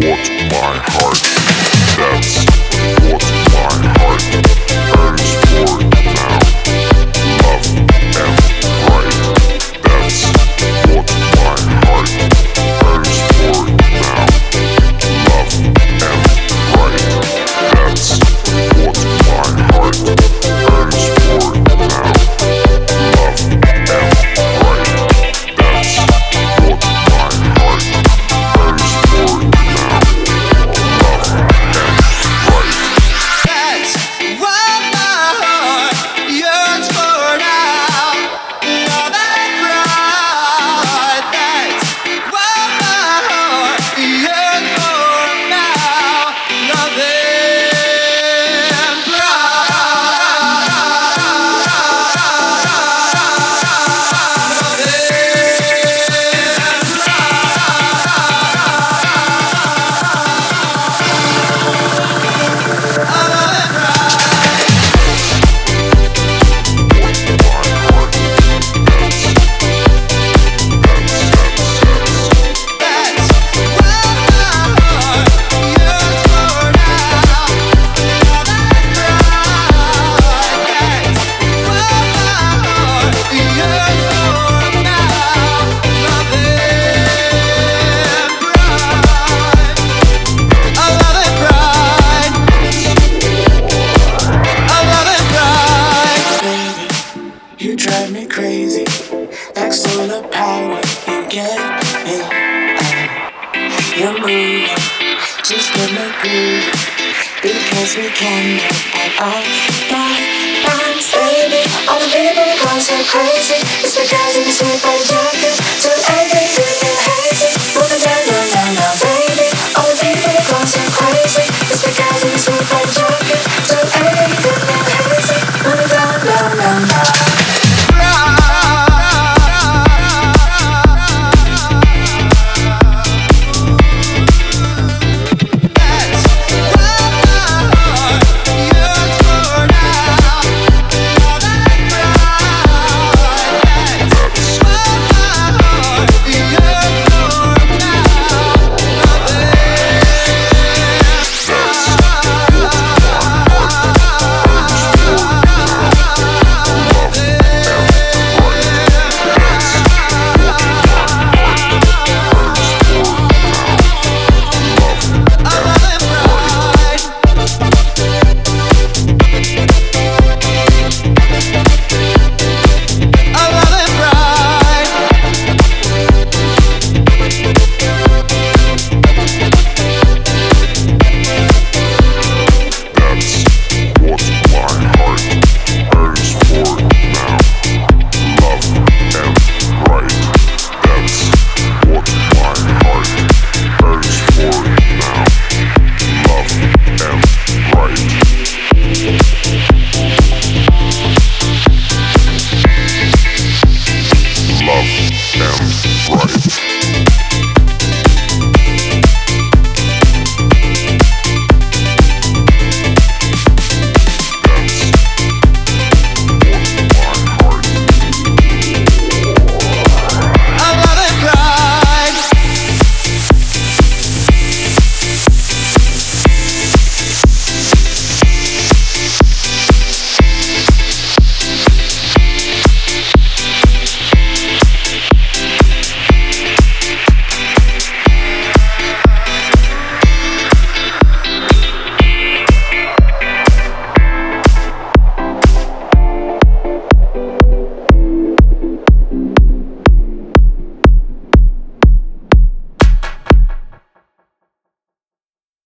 What My Heart. Because we can at all. My times, baby All the people go so crazy. It's because you by jacket So everything